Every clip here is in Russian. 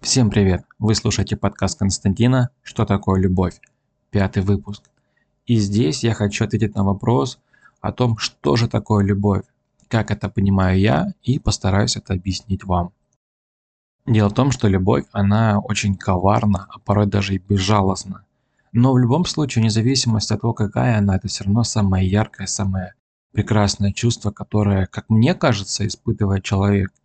Всем привет! Вы слушаете подкаст Константина «Что такое любовь?» Пятый выпуск. И здесь я хочу ответить на вопрос о том, что же такое любовь, как это понимаю я и постараюсь это объяснить вам. Дело в том, что любовь, она очень коварна, а порой даже и безжалостна. Но в любом случае, вне зависимости от того, какая она, это все равно самое яркое, самое прекрасное чувство, которое, как мне кажется, испытывает человек –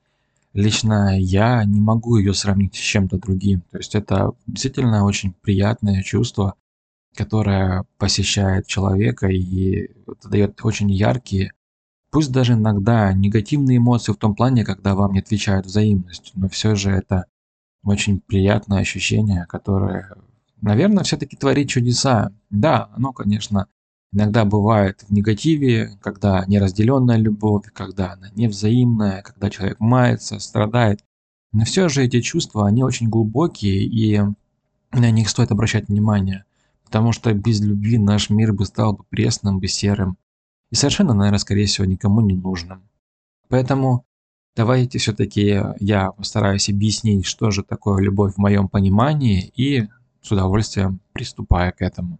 Лично я не могу ее сравнить с чем-то другим. То есть это действительно очень приятное чувство, которое посещает человека и дает очень яркие, пусть даже иногда негативные эмоции в том плане, когда вам не отвечают взаимностью, но все же это очень приятное ощущение, которое, наверное, все-таки творит чудеса. Да, оно, конечно, Иногда бывает в негативе, когда неразделенная любовь, когда она невзаимная, когда человек мается, страдает. Но все же эти чувства, они очень глубокие, и на них стоит обращать внимание. Потому что без любви наш мир бы стал бы пресным, бы серым. И совершенно, наверное, скорее всего, никому не нужным. Поэтому давайте все-таки я постараюсь объяснить, что же такое любовь в моем понимании, и с удовольствием приступаю к этому.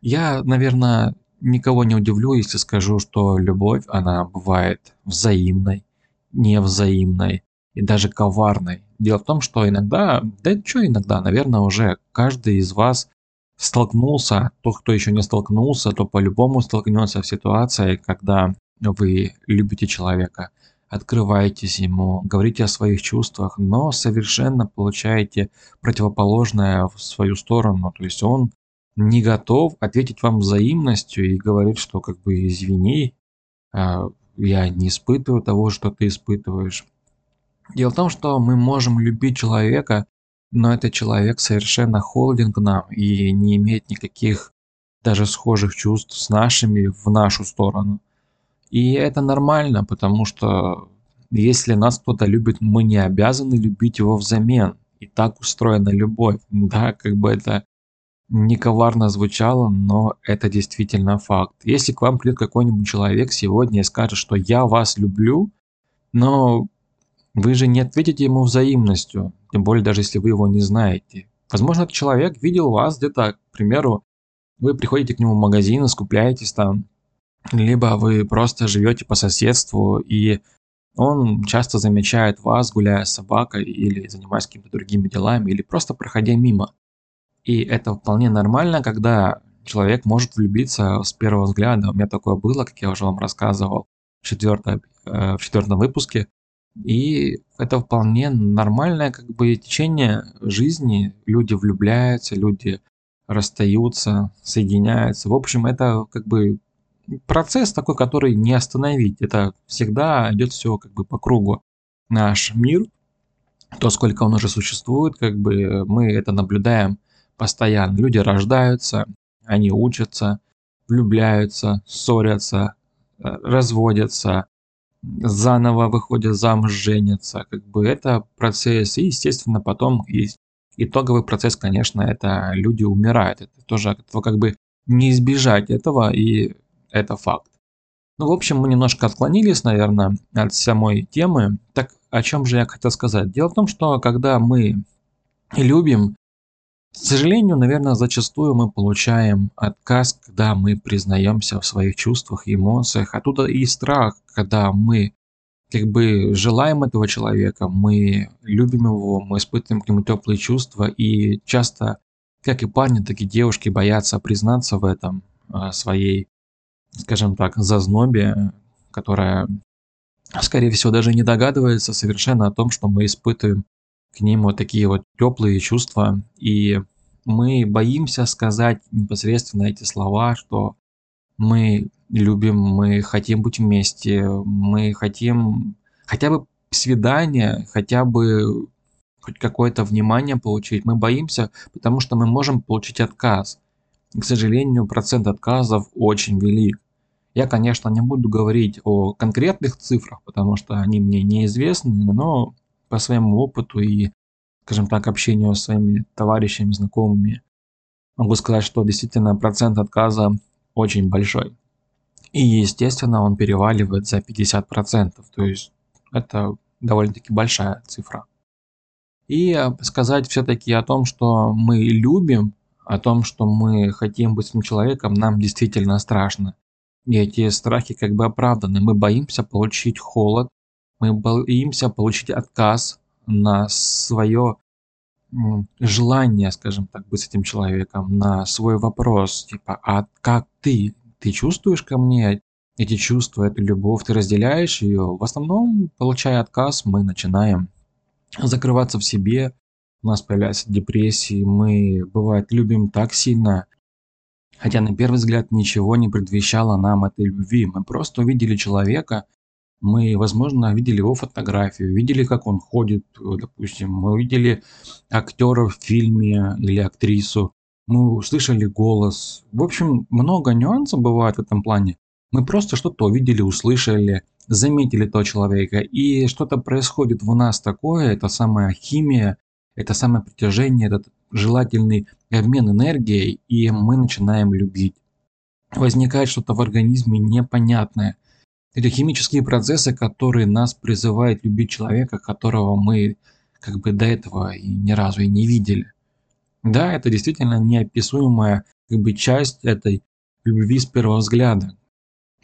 Я, наверное, никого не удивлю, если скажу, что любовь, она бывает взаимной, невзаимной и даже коварной. Дело в том, что иногда, да что иногда, наверное, уже каждый из вас столкнулся, тот, кто еще не столкнулся, то по-любому столкнется в ситуации, когда вы любите человека, открываетесь ему, говорите о своих чувствах, но совершенно получаете противоположное в свою сторону. То есть он не готов ответить вам взаимностью и говорит, что как бы извини, а, я не испытываю того, что ты испытываешь. Дело в том, что мы можем любить человека, но этот человек совершенно холоден к нам и не имеет никаких даже схожих чувств с нашими в нашу сторону. И это нормально, потому что если нас кто-то любит, мы не обязаны любить его взамен. И так устроена любовь. Да, как бы это не коварно звучало, но это действительно факт. Если к вам придет какой-нибудь человек сегодня и скажет, что я вас люблю, но вы же не ответите ему взаимностью, тем более даже если вы его не знаете. Возможно, этот человек видел вас где-то, к примеру, вы приходите к нему в магазин, скупляетесь там, либо вы просто живете по соседству, и он часто замечает вас, гуляя с собакой или занимаясь какими-то другими делами, или просто проходя мимо. И это вполне нормально, когда человек может влюбиться с первого взгляда. У меня такое было, как я уже вам рассказывал в, четвертом, э, в четвертом выпуске. И это вполне нормальное как бы течение жизни. Люди влюбляются, люди расстаются, соединяются. В общем, это как бы процесс такой, который не остановить. Это всегда идет все как бы по кругу. Наш мир, то, сколько он уже существует, как бы мы это наблюдаем постоянно. Люди рождаются, они учатся, влюбляются, ссорятся, э, разводятся, заново выходят замуж, женятся. Как бы это процесс. И, естественно, потом и итоговый процесс, конечно, это люди умирают. Это тоже как бы не избежать этого, и это факт. Ну, в общем, мы немножко отклонились, наверное, от самой темы. Так о чем же я хотел сказать? Дело в том, что когда мы любим, к сожалению, наверное, зачастую мы получаем отказ, когда мы признаемся в своих чувствах эмоциях. Оттуда и страх, когда мы как бы желаем этого человека, мы любим его, мы испытываем к нему теплые чувства, и часто, как и парни, так и девушки боятся признаться в этом а, своей, скажем так, зазнобе, которая, скорее всего, даже не догадывается совершенно о том, что мы испытываем к ним вот такие вот теплые чувства, и мы боимся сказать непосредственно эти слова, что мы любим, мы хотим быть вместе, мы хотим хотя бы свидание, хотя бы хоть какое-то внимание получить. Мы боимся, потому что мы можем получить отказ. И, к сожалению, процент отказов очень велик. Я, конечно, не буду говорить о конкретных цифрах, потому что они мне неизвестны, но по своему опыту и, скажем так, общению с своими товарищами, знакомыми, могу сказать, что действительно процент отказа очень большой. И, естественно, он переваливает за 50%, то есть это довольно-таки большая цифра. и а, сказать все-таки о том, что мы любим, о том, что мы хотим быть с этим человеком, нам действительно страшно. И эти страхи как бы оправданы. Мы боимся получить холод, мы боимся получить отказ на свое желание, скажем так, быть с этим человеком, на свой вопрос, типа, а как ты? Ты чувствуешь ко мне эти чувства, эту любовь, ты разделяешь ее? В основном, получая отказ, мы начинаем закрываться в себе, у нас появляются депрессии, мы, бывает, любим так сильно, хотя на первый взгляд ничего не предвещало нам этой любви. Мы просто увидели человека, мы, возможно, видели его фотографию, видели, как он ходит, допустим, мы увидели актера в фильме или актрису, мы услышали голос. В общем, много нюансов бывает в этом плане. Мы просто что-то увидели, услышали, заметили того человека, и что-то происходит в нас такое, это самая химия, это самое притяжение, этот желательный обмен энергией, и мы начинаем любить. Возникает что-то в организме непонятное – это химические процессы, которые нас призывают любить человека, которого мы как бы до этого и ни разу и не видели. Да, это действительно неописуемая как бы часть этой любви с первого взгляда.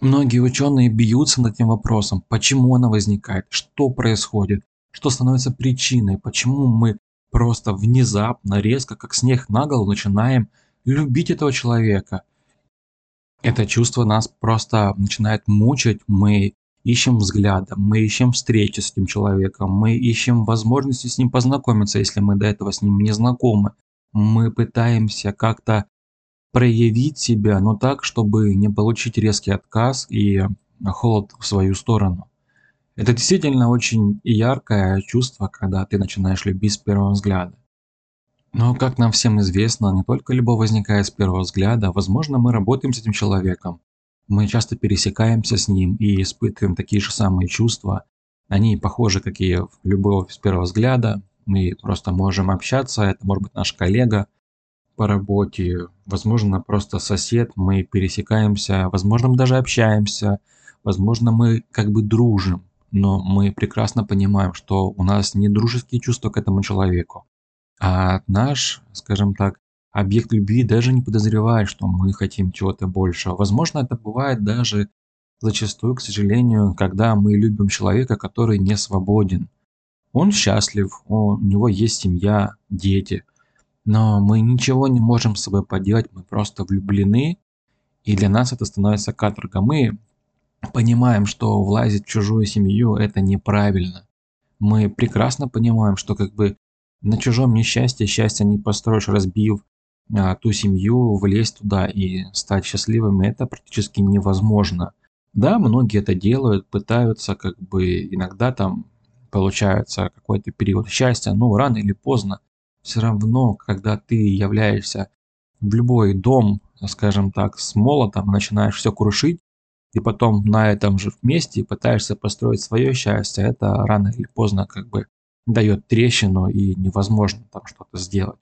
Многие ученые бьются над этим вопросом, почему она возникает, что происходит, что становится причиной, почему мы просто внезапно, резко, как снег на голову, начинаем любить этого человека – это чувство нас просто начинает мучить, мы ищем взглядом, мы ищем встречи с этим человеком, мы ищем возможности с ним познакомиться, если мы до этого с ним не знакомы. Мы пытаемся как-то проявить себя, но так, чтобы не получить резкий отказ и холод в свою сторону. Это действительно очень яркое чувство, когда ты начинаешь любить с первого взгляда. Но, как нам всем известно, не только любовь возникает с первого взгляда, возможно, мы работаем с этим человеком. Мы часто пересекаемся с ним и испытываем такие же самые чувства. Они похожи, как и любовь с первого взгляда. Мы просто можем общаться, это может быть наш коллега по работе, возможно, просто сосед, мы пересекаемся, возможно, мы даже общаемся, возможно, мы как бы дружим, но мы прекрасно понимаем, что у нас не дружеские чувства к этому человеку. А наш, скажем так, объект любви даже не подозревает, что мы хотим чего-то большего. Возможно, это бывает даже зачастую, к сожалению, когда мы любим человека, который не свободен. Он счастлив, у него есть семья, дети, но мы ничего не можем с собой поделать, мы просто влюблены, и для нас это становится каторга. Мы понимаем, что влазить в чужую семью это неправильно. Мы прекрасно понимаем, что как бы на чужом несчастье счастье не построишь, разбив а, ту семью, влезть туда и стать счастливым, это практически невозможно. Да, многие это делают, пытаются, как бы иногда там получается какой-то период счастья, но рано или поздно все равно, когда ты являешься в любой дом, скажем так, с молотом, начинаешь все крушить, и потом на этом же месте пытаешься построить свое счастье, это рано или поздно как бы дает трещину и невозможно там что-то сделать.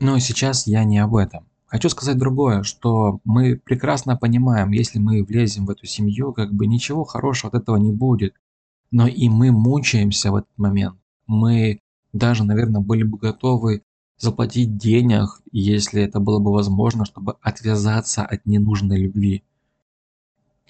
Но сейчас я не об этом. Хочу сказать другое, что мы прекрасно понимаем, если мы влезем в эту семью, как бы ничего хорошего от этого не будет. Но и мы мучаемся в этот момент. Мы даже, наверное, были бы готовы заплатить денег, если это было бы возможно, чтобы отвязаться от ненужной любви.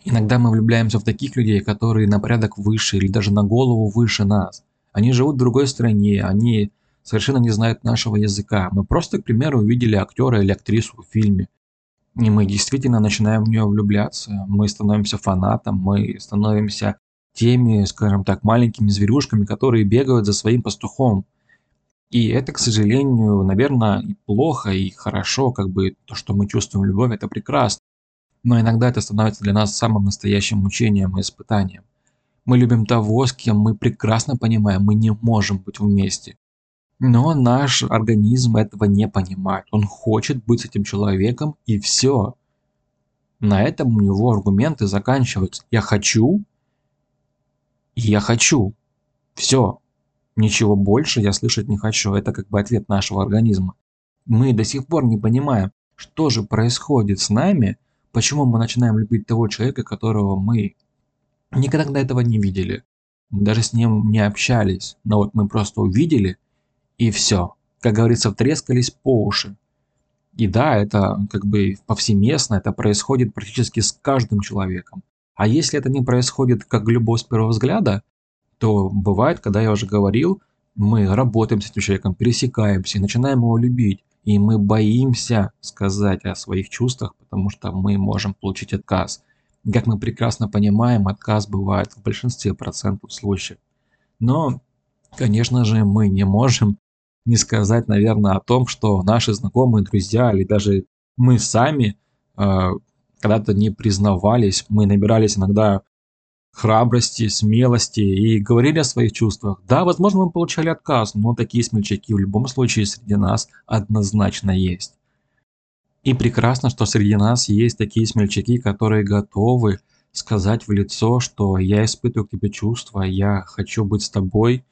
Иногда мы влюбляемся в таких людей, которые на порядок выше или даже на голову выше нас. Они живут в другой стране, они совершенно не знают нашего языка. Мы просто, к примеру, увидели актера или актрису в фильме. И мы действительно начинаем в нее влюбляться. Мы становимся фанатом, мы становимся теми, скажем так, маленькими зверюшками, которые бегают за своим пастухом. И это, к сожалению, наверное, и плохо, и хорошо, как бы то, что мы чувствуем любовь, это прекрасно. Но иногда это становится для нас самым настоящим мучением и испытанием. Мы любим того, с кем мы прекрасно понимаем, мы не можем быть вместе. Но наш организм этого не понимает. Он хочет быть с этим человеком и все. На этом у него аргументы заканчиваются. Я хочу, я хочу. Все. Ничего больше я слышать не хочу. Это как бы ответ нашего организма. Мы до сих пор не понимаем, что же происходит с нами, почему мы начинаем любить того человека, которого мы Никогда этого не видели. Мы даже с ним не общались. Но вот мы просто увидели и все. Как говорится, втрескались по уши. И да, это как бы повсеместно, это происходит практически с каждым человеком. А если это не происходит как любовь с первого взгляда, то бывает, когда я уже говорил, мы работаем с этим человеком, пересекаемся, начинаем его любить, и мы боимся сказать о своих чувствах, потому что мы можем получить отказ. Как мы прекрасно понимаем, отказ бывает в большинстве процентов случаев. Но, конечно же, мы не можем не сказать, наверное, о том, что наши знакомые, друзья или даже мы сами э, когда-то не признавались, мы набирались иногда храбрости, смелости и говорили о своих чувствах. Да, возможно, мы получали отказ, но такие смельчаки в любом случае среди нас однозначно есть. И прекрасно, что среди нас есть такие смельчаки, которые готовы сказать в лицо, что я испытываю к тебе чувства, я хочу быть с тобой.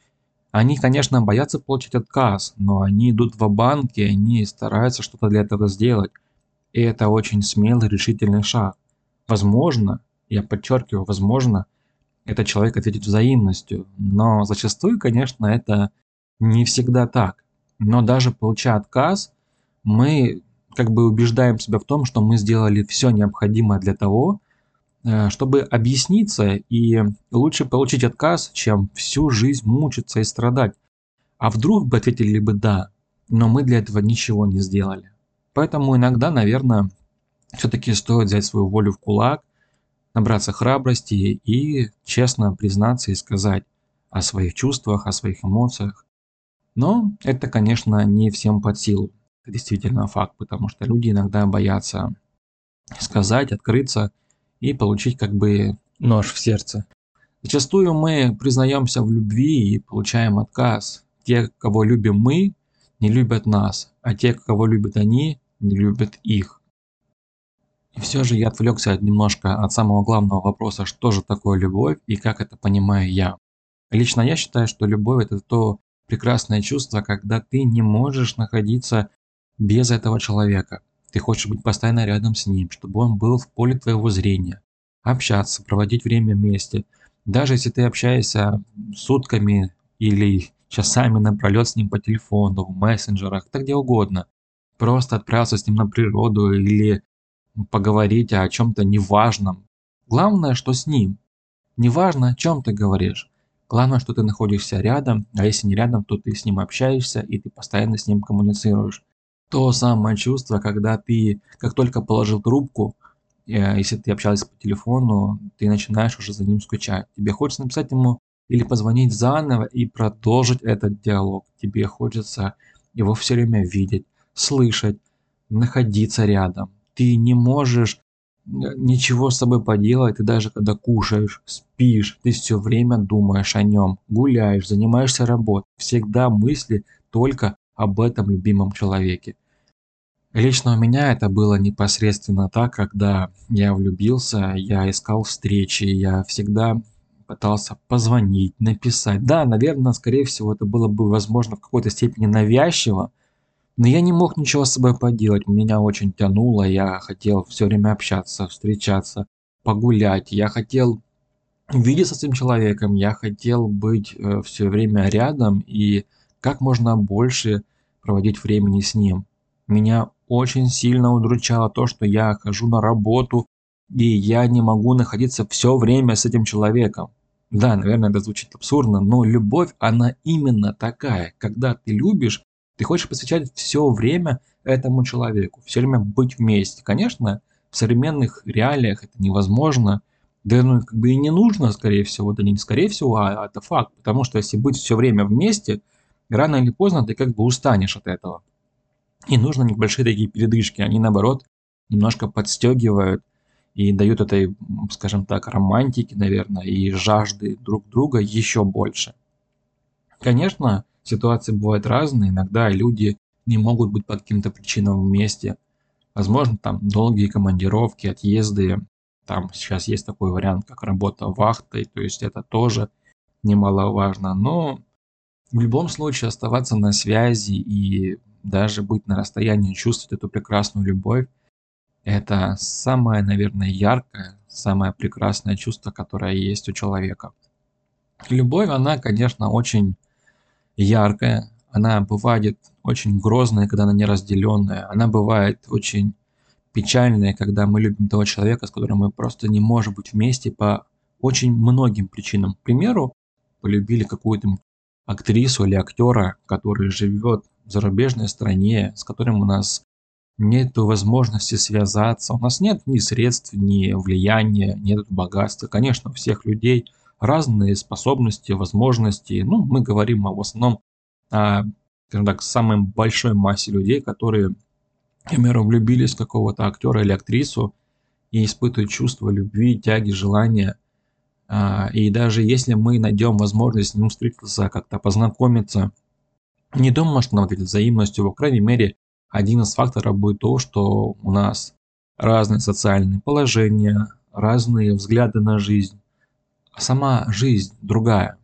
Они, конечно, боятся получить отказ, но они идут в банк и они стараются что-то для этого сделать. И это очень смелый, решительный шаг. Возможно, я подчеркиваю, возможно, этот человек ответит взаимностью. Но зачастую, конечно, это не всегда так. Но даже получая отказ, мы как бы убеждаем себя в том, что мы сделали все необходимое для того, э, чтобы объясниться и лучше получить отказ, чем всю жизнь мучиться и страдать. А вдруг бы ответили бы «да», но мы для этого ничего не сделали. Поэтому иногда, наверное, все-таки стоит взять свою волю в кулак – набраться храбрости и честно признаться и сказать о своих чувствах, о своих эмоциях. Но это, конечно, не всем под силу. Это действительно факт, потому что люди иногда боятся сказать, открыться и получить как бы нож в сердце. Зачастую мы признаемся в любви и получаем отказ. Те, кого любим мы, не любят нас, а те, кого любят они, не любят их. И все же я отвлекся немножко от самого главного вопроса, что же такое любовь и как это понимаю я. Лично я считаю, что любовь это то прекрасное чувство, когда ты не можешь находиться без этого человека. Ты хочешь быть постоянно рядом с ним, чтобы он был в поле твоего зрения, общаться, проводить время вместе. Даже если ты общаешься сутками или часами напролет с ним по телефону, в мессенджерах, так где угодно. Просто отправиться с ним на природу или поговорить о чем-то неважном. Главное, что с ним. Неважно, о чем ты говоришь. Главное, что ты находишься рядом, а если не рядом, то ты с ним общаешься и ты постоянно с ним коммуницируешь. То самое чувство, когда ты, как только положил трубку, э, если ты общался по телефону, ты начинаешь уже за ним скучать. Тебе хочется написать ему или позвонить заново и продолжить этот диалог. Тебе хочется его все время видеть, слышать, находиться рядом ты не можешь э, ничего с собой поделать, ты даже когда кушаешь, спишь, ты все время думаешь о нем, гуляешь, занимаешься работой, всегда мысли только об этом любимом человеке. Лично у меня это было непосредственно так, когда я влюбился, я искал встречи, я всегда пытался позвонить, написать. Да, наверное, скорее всего, это было бы, возможно, в какой-то степени навязчиво, но я не мог ничего с собой поделать, меня очень тянуло, я хотел все время общаться, встречаться, погулять, я хотел видеться с этим человеком, я хотел быть э, все время рядом и как можно больше проводить времени с ним. Меня очень сильно удручало то, что я хожу на работу, и я не могу находиться все время с этим человеком. Да, наверное, это звучит абсурдно, но любовь, она именно такая. Когда ты любишь, ты хочешь посвящать все время этому человеку, все время быть вместе. Конечно, в современных реалиях это невозможно, да ну как бы и не нужно, скорее всего, да не скорее всего, а это факт, потому что если быть все время вместе, рано или поздно ты как бы устанешь от этого. И нужно небольшие такие передышки, они наоборот немножко подстегивают и дают этой, скажем так, романтики, наверное, и жажды друг друга еще больше. Конечно, Ситуации бывают разные, иногда люди не могут быть по каким-то причинам вместе. Возможно, там долгие командировки, отъезды. Там сейчас есть такой вариант, как работа вахтой, то есть это тоже немаловажно. Но в любом случае оставаться на связи и даже быть на расстоянии, чувствовать эту прекрасную любовь, это самое, наверное, яркое, самое прекрасное чувство, которое есть у человека. Любовь, она, конечно, очень яркая, она бывает очень грозная, когда она неразделенная. Она бывает очень печальная, когда мы любим того человека, с которым мы просто не можем быть вместе по очень многим причинам. К примеру, полюбили какую-то актрису или актера, который живет в зарубежной стране, с которым у нас нет возможности связаться, у нас нет ни средств, ни влияния, нет богатства. Конечно, у всех людей разные способности, возможности. Ну, мы говорим в основном о, скажем так, самой большой массе людей, которые, к примеру, влюбились в какого-то актера или актрису и испытывают чувство любви, тяги, желания. А, и даже если мы найдем возможность с ним встретиться, как-то познакомиться, не думаю, что нам ответит взаимностью, по крайней мере, один из факторов будет то, что у нас разные социальные положения, разные взгляды на жизнь, а сама жизнь другая.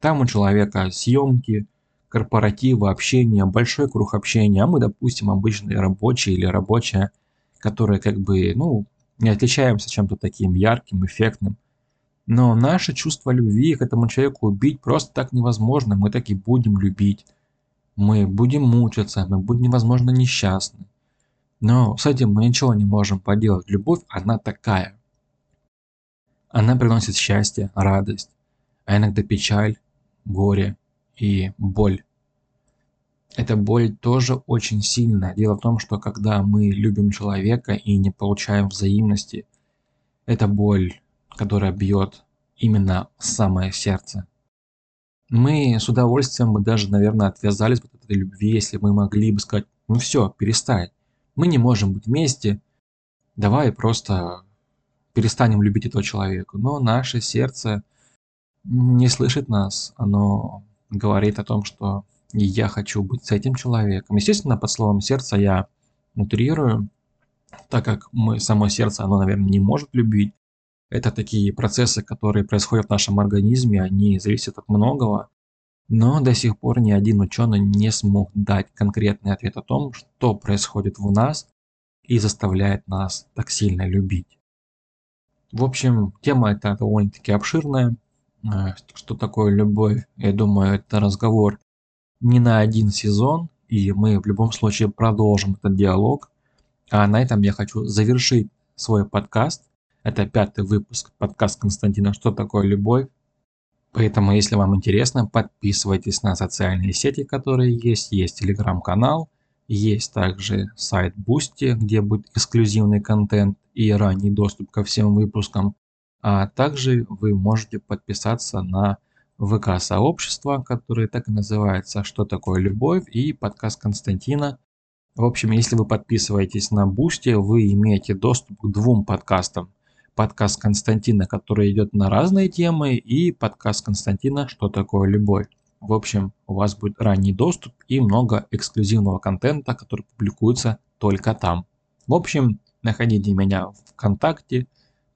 Там у человека съемки, корпоративы, общение, большой круг общения, а мы, допустим, обычные рабочие или рабочая, которые как бы, ну, не отличаемся чем-то таким ярким, эффектным. Но наше чувство любви к этому человеку убить просто так невозможно, мы так и будем любить. Мы будем мучиться, мы будем, возможно, несчастны. Но с этим мы ничего не можем поделать. Любовь, она такая. Она приносит счастье, радость, а иногда печаль, горе и боль. Эта боль тоже очень сильная. Дело в том, что когда мы любим человека и не получаем взаимности, это боль, которая бьет именно в самое сердце. Мы с удовольствием бы даже, наверное, отвязались от этой любви, если мы могли бы сказать, ну все, перестань. Мы не можем быть вместе, давай просто перестанем любить этого человека. Но наше сердце не слышит нас, оно говорит о том, что я хочу быть с этим человеком. Естественно, под словом сердце я утрирую, так как мы, само сердце, оно, наверное, не может любить. Это такие процессы, которые происходят в нашем организме, они зависят от многого. Но до сих пор ни один ученый не смог дать конкретный ответ о том, что происходит в нас и заставляет нас так сильно любить. В общем, тема эта довольно-таки обширная. Э, что такое любовь? Я думаю, это разговор не на один сезон, и мы в любом случае продолжим этот диалог. А на этом я хочу завершить свой подкаст. Это пятый выпуск подкаст Константина «Что такое любовь?». Поэтому, если вам интересно, подписывайтесь на социальные сети, которые есть. Есть телеграм-канал, есть также сайт Boosty, где будет эксклюзивный контент и ранний доступ ко всем выпускам. А также вы можете подписаться на ВК-сообщество, которое так и называется «Что такое любовь?» и подкаст Константина. В общем, если вы подписываетесь на Boosty, вы имеете доступ к двум подкастам – подкаст Константина, который идет на разные темы, и подкаст Константина «Что такое любовь?». В общем, у вас будет ранний доступ и много эксклюзивного контента, который публикуется только там. В общем, находите меня в ВКонтакте,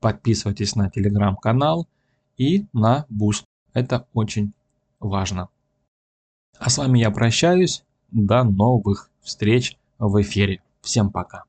подписывайтесь на телеграм-канал и на Буст. Это очень важно. А с вами я прощаюсь. До новых встреч в эфире. Всем пока.